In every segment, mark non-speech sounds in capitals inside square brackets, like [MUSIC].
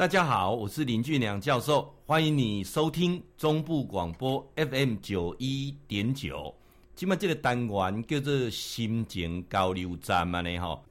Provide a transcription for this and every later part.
大家好，我是林俊良教授，欢迎你收听中部广播 FM 九一点九。今麦这个单元叫做心情交流站嘛呢吼，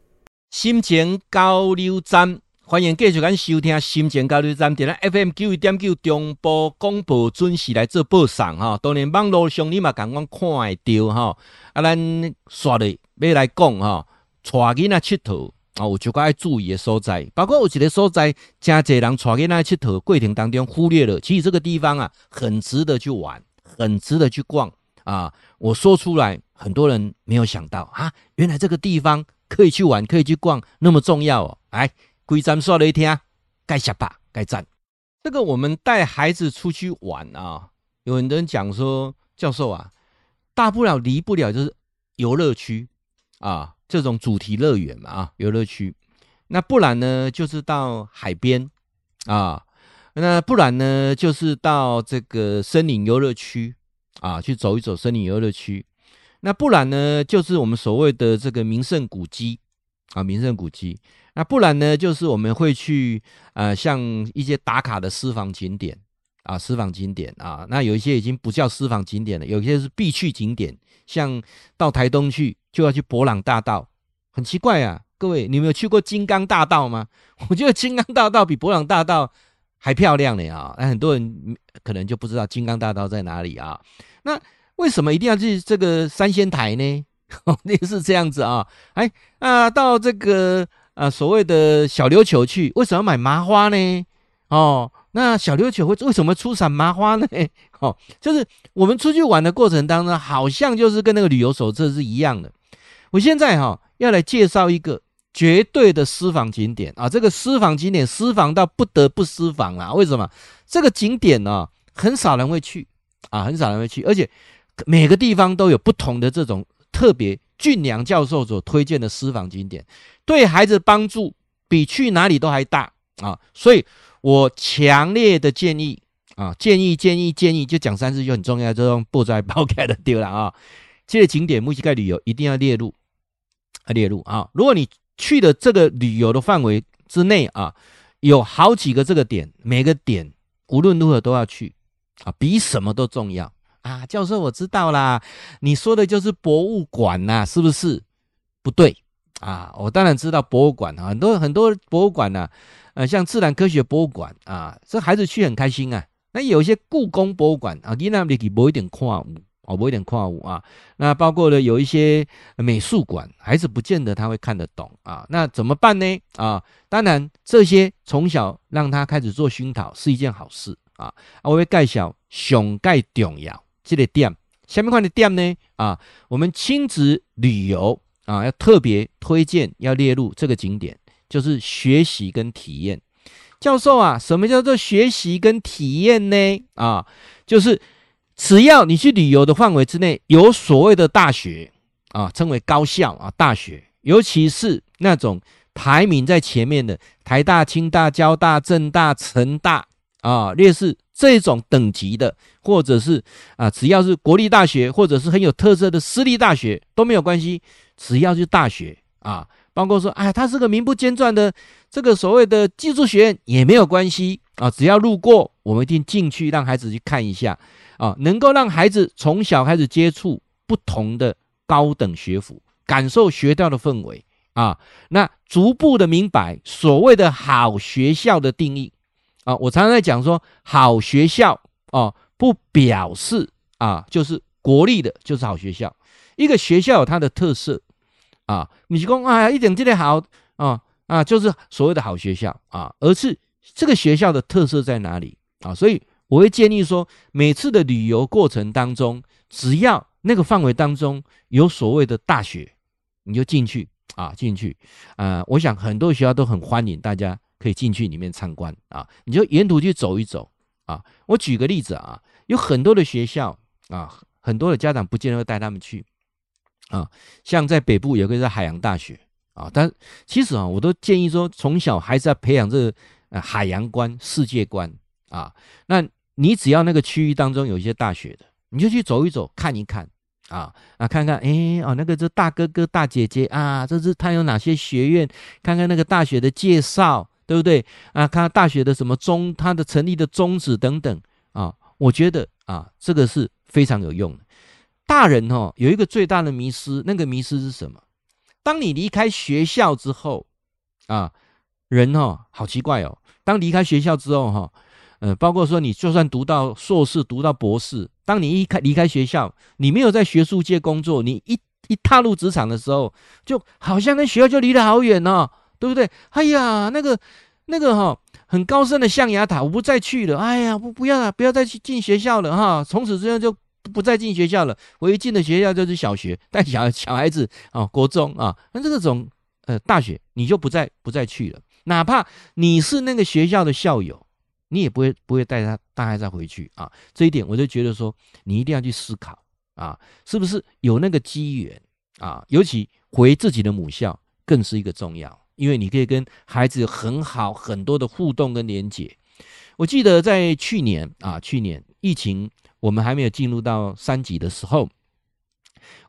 心情交流站，欢迎继续咱收听心情交流站，点咱 FM 九一点九中部广播准时来做播送哈。当然网络上你嘛刚刚看会到哈，啊，咱刷的要来讲哈，带囡仔佚佗。啊，有就该爱注意的所在，包括有一个所在，真侪人带囡仔佚佗过程当中忽略了，其实这个地方啊，很值得去玩，很值得去逛啊。我说出来，很多人没有想到啊，原来这个地方可以去玩，可以去逛，那么重要哦。来，规站说了一天，该下吧，该站。这个我们带孩子出去玩啊，有很多人讲说，教授啊，大不了离不了就是游乐区啊。这种主题乐园嘛，啊，游乐区，那不然呢，就是到海边啊，那不然呢，就是到这个森林游乐区啊，去走一走森林游乐区，那不然呢，就是我们所谓的这个名胜古迹啊，名胜古迹，那不然呢，就是我们会去呃，像一些打卡的私房景点啊，私房景点啊，那有一些已经不叫私房景点了，有一些是必去景点，像到台东去。就要去博朗大道，很奇怪啊！各位，你们有去过金刚大道吗？[LAUGHS] 我觉得金刚大道比博朗大道还漂亮呢啊！那很多人可能就不知道金刚大道在哪里啊？那为什么一定要去这个三仙台呢？[LAUGHS] 那是这样子啊！哎啊，到这个啊所谓的小琉球去，为什么要买麻花呢？哦，那小琉球会为什么出产麻花呢？[LAUGHS] 哦，就是我们出去玩的过程当中，好像就是跟那个旅游手册是一样的。我现在哈要来介绍一个绝对的私房景点啊！这个私房景点私房到不得不私房啊！为什么？这个景点呢，很少人会去啊，很少人会去，而且每个地方都有不同的这种特别。俊良教授所推荐的私房景点，对孩子帮助比去哪里都还大啊！所以我强烈的建议啊，建议建议建议，就讲三次就很重要，这种不在包开的丢了啊！这个景点目前盖旅游一定要列入啊。列入啊！如果你去的这个旅游的范围之内啊，有好几个这个点，每个点无论如何都要去啊，比什么都重要啊！教授，我知道啦，你说的就是博物馆呐，是不是？不对啊！我当然知道博物馆啊，很多很多博物馆呐，呃，像自然科学博物馆啊，这孩子去很开心啊。那有一些故宫博物馆啊，你那里去无一点看哦，我有点跨物啊，那包括了有一些美术馆，孩子不见得他会看得懂啊，那怎么办呢？啊，当然这些从小让他开始做熏陶是一件好事啊。我会介绍熊盖重要这个点，下面看的点呢啊，我们亲子旅游啊要特别推荐要列入这个景点，就是学习跟体验。教授啊，什么叫做学习跟体验呢？啊，就是。只要你去旅游的范围之内有所谓的大学啊，称为高校啊，大学，尤其是那种排名在前面的台大、清大、交大、政大、成大啊，类似这种等级的，或者是啊，只要是国立大学，或者是很有特色的私立大学都没有关系，只要是大学啊，包括说，哎，他是个名不见传的这个所谓的技术学院也没有关系啊，只要路过，我们一定进去让孩子去看一下。啊，能够让孩子从小开始接触不同的高等学府，感受学校的氛围啊，那逐步的明白所谓的好学校的定义啊。我常常在讲说，好学校啊，不表示啊，就是国立的，就是好学校。一个学校有它的特色啊，你是说啊，一点这里好啊啊，就是所谓的好学校啊，而是这个学校的特色在哪里啊？所以。我会建议说，每次的旅游过程当中，只要那个范围当中有所谓的大学，你就进去啊，进去啊。我想很多学校都很欢迎大家可以进去里面参观啊，你就沿途去走一走啊。我举个例子啊，有很多的学校啊，很多的家长不见得会带他们去啊。像在北部有个叫海洋大学啊，但其实啊，我都建议说，从小孩子要培养这个海洋观、世界观啊，那。你只要那个区域当中有一些大学的，你就去走一走，看一看啊啊，看看哎哦，那个这大哥哥大姐姐啊，这是他有哪些学院？看看那个大学的介绍，对不对啊？看大学的什么宗，它的成立的宗旨等等啊，我觉得啊，这个是非常有用的。大人哦，有一个最大的迷失，那个迷失是什么？当你离开学校之后啊，人哦，好奇怪哦。当离开学校之后哈，呃，包括说你就算读到硕士，读到博士，当你一开离开学校，你没有在学术界工作，你一一踏入职场的时候，就好像跟学校就离得好远哦，对不对？哎呀，那个那个哈，很高深的象牙塔，我不再去了。哎呀，不不要了，不要再去进学校了哈，从此之后就不再进学校了。唯一进的学校就是小学，[LAUGHS] 带小小孩子啊，国中啊，那这种呃大学你就不再不再去了。哪怕你是那个学校的校友，你也不会不会带他带孩子回去啊。这一点我就觉得说，你一定要去思考啊，是不是有那个机缘啊？尤其回自己的母校，更是一个重要，因为你可以跟孩子很好很多的互动跟连接。我记得在去年啊，去年疫情我们还没有进入到三级的时候，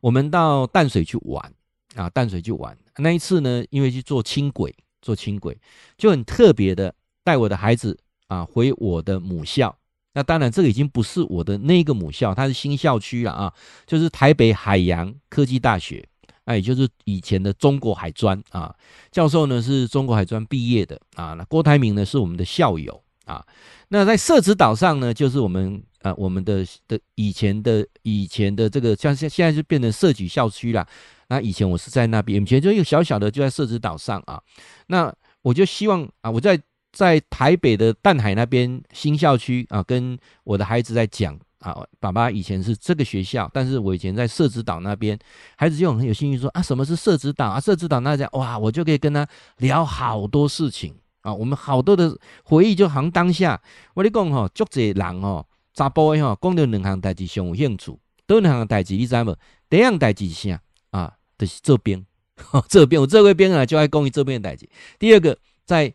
我们到淡水去玩啊，淡水去玩。那一次呢，因为去做轻轨。做轻轨就很特别的带我的孩子啊回我的母校，那当然这个已经不是我的那个母校，它是新校区了啊，就是台北海洋科技大学，那也就是以前的中国海专啊，教授呢是中国海专毕业的啊，那郭台铭呢是我们的校友啊，那在社子岛上呢就是我们啊我们的的以前的以前的这个像现现在就变成社举校区了。那以前我是在那边，以前就一个小小的就在社子岛上啊。那我就希望啊，我在在台北的淡海那边新校区啊，跟我的孩子在讲啊，爸爸以前是这个学校，但是我以前在社子岛那边，孩子就很有兴趣说啊，什么是社子岛啊？社子岛那讲哇，我就可以跟他聊好多事情啊，我们好多的回忆就好像当下。我跟你讲吼，足侪人哦，查甫的吼，讲到两项代志上有兴趣，都两项代志你知无？第一样代志是啥啊？就是这边，这边我这位边啊，就爱讲于这边的代志。第二个，在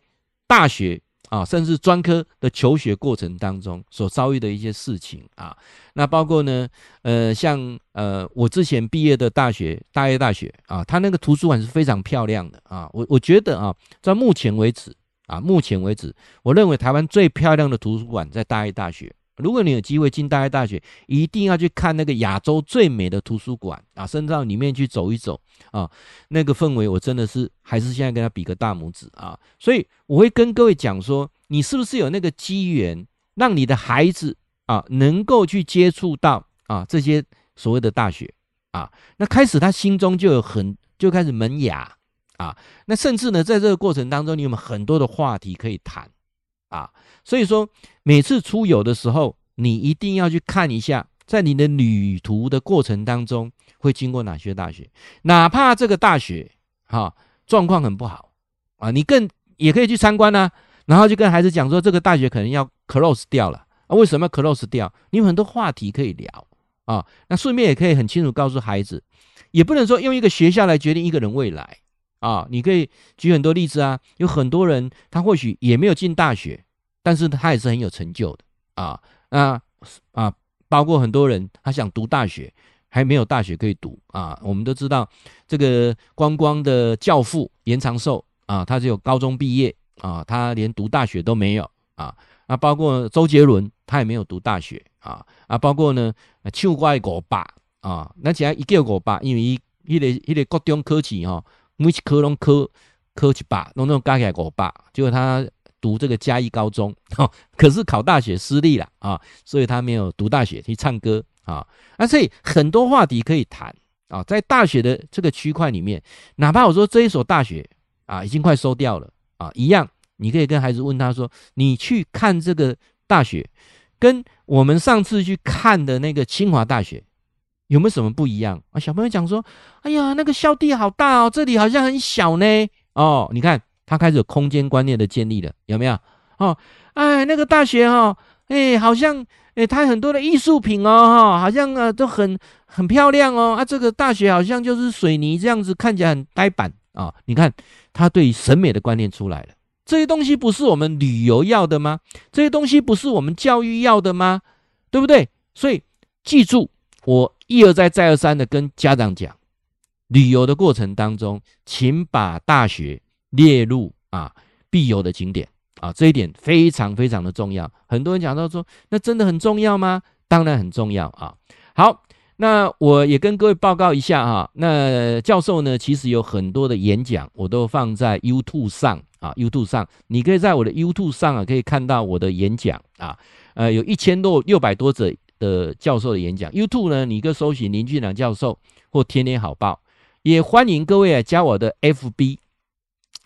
大学啊，甚至专科的求学过程当中所遭遇的一些事情啊，那包括呢，呃，像呃，我之前毕业的大学，大业大学啊，它那个图书馆是非常漂亮的啊。我我觉得啊，在目前为止啊，目前为止，我认为台湾最漂亮的图书馆在大业大学。如果你有机会进大业大学，一定要去看那个亚洲最美的图书馆啊，甚至到里面去走一走啊，那个氛围我真的是还是现在跟他比个大拇指啊。所以我会跟各位讲说，你是不是有那个机缘，让你的孩子啊能够去接触到啊这些所谓的大学啊，那开始他心中就有很就开始萌芽啊，那甚至呢在这个过程当中，你有没有很多的话题可以谈？啊，所以说每次出游的时候，你一定要去看一下，在你的旅途的过程当中会经过哪些大学，哪怕这个大学哈状况很不好啊，你更也可以去参观啊，然后就跟孩子讲说，这个大学可能要 close 掉了啊，为什么 close 掉？你有很多话题可以聊啊，那顺便也可以很清楚告诉孩子，也不能说用一个学校来决定一个人未来。啊，你可以举很多例子啊，有很多人他或许也没有进大学，但是他也是很有成就的啊。那啊，包括很多人他想读大学，还没有大学可以读啊。我们都知道这个光光的教父严长寿啊，他只有高中毕业啊，他连读大学都没有啊。啊，包括周杰伦，他也没有读大学啊。啊，包括呢，唱歌的五爸啊，那既然一叫五爸，因为一一个一个国中科技哈。每次科拢科科一百，弄那种加起来五百，结果他读这个嘉义高中，哈 [LAUGHS] 可是考大学失利了啊，所以他没有读大学去唱歌啊，啊，所以很多话题可以谈啊，在大学的这个区块里面，哪怕我说这一所大学啊已经快收掉了啊，一样你可以跟孩子问他说，你去看这个大学，跟我们上次去看的那个清华大学。有没有什么不一样啊？小朋友讲说：“哎呀，那个校地好大哦，这里好像很小呢。”哦，你看他开始有空间观念的建立了，有没有？哦，哎，那个大学哈、哦，哎，好像哎，它很多的艺术品哦，哈，好像啊都很很漂亮哦。啊，这个大学好像就是水泥这样子，看起来很呆板啊、你看他对审美的观念出来了，这些东西不是我们旅游要的吗？这些东西不是我们教育要的吗？对不对？所以记住我。一而再，再而三的跟家长讲，旅游的过程当中，请把大学列入啊必游的景点啊，这一点非常非常的重要。很多人讲到说，那真的很重要吗？当然很重要啊。好，那我也跟各位报告一下哈，那教授呢，其实有很多的演讲，我都放在 YouTube 上啊，YouTube 上，你可以在我的 YouTube 上啊，可以看到我的演讲啊，呃，有一千多六百多则的教授的演讲。YouTube 呢，你可搜寻林俊良教授或天天好报，也欢迎各位啊加我的 FB。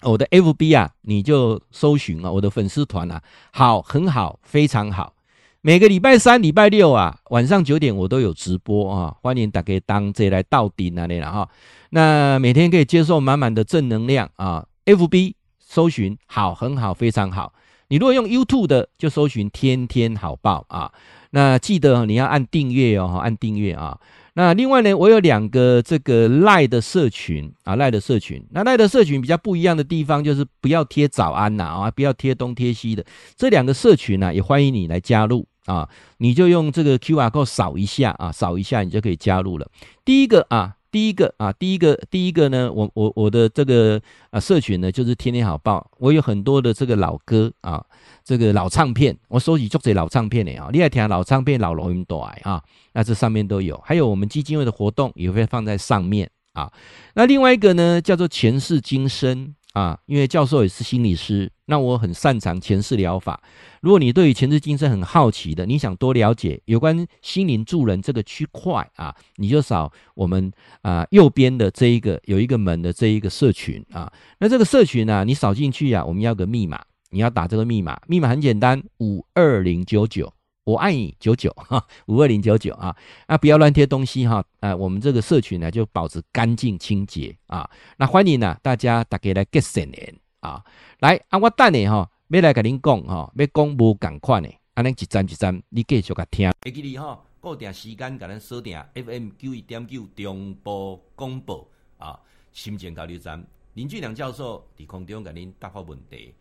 我的 FB 啊，你就搜寻啊，我的粉丝团啊，好，很好，非常好。每个礼拜三、礼拜六啊，晚上九点我都有直播啊，欢迎大家当这来到顶那里了哈。那每天可以接受满满的正能量啊。FB 搜寻好，很好，非常好。你如果用 YouTube 的，就搜寻天天好报啊。那记得你要按订阅哦，按订阅啊。那另外呢，我有两个这个赖的社群啊，赖的社群。那赖的社群比较不一样的地方，就是不要贴早安呐啊，不要贴东贴西的。这两个社群呢，也欢迎你来加入啊。你就用这个 QR code 扫一下啊，扫一下你就可以加入了。第一个啊。第一个啊，第一个，第一个呢，我我我的这个啊社群呢，就是天天好报。我有很多的这个老歌啊，这个老唱片，我收集足些老唱片的啊，你爱听老唱片、老录音带啊，那这上面都有。还有我们基金会的活动也会放在上面啊。那另外一个呢，叫做前世今生。啊，因为教授也是心理师，那我很擅长前世疗法。如果你对于前世今生很好奇的，你想多了解有关心灵助人这个区块啊，你就扫我们啊右边的这一个有一个门的这一个社群啊。那这个社群呢，你扫进去啊，我们要个密码，你要打这个密码，密码很简单，五二零九九。我爱你九九哈，五二零九九啊，啊不要乱贴东西哈，啊，我们这个社群呢就保持干净清洁啊，那欢迎呢大家大家来结善缘啊，来啊我等你哈，要来跟您讲哈，要讲无共款的，啊，恁一站一站，你继续个听。会记你哈，固定时间给咱锁定 FM 九一点九中波广播啊，心情交流站林俊良教授伫空中给您答复问题。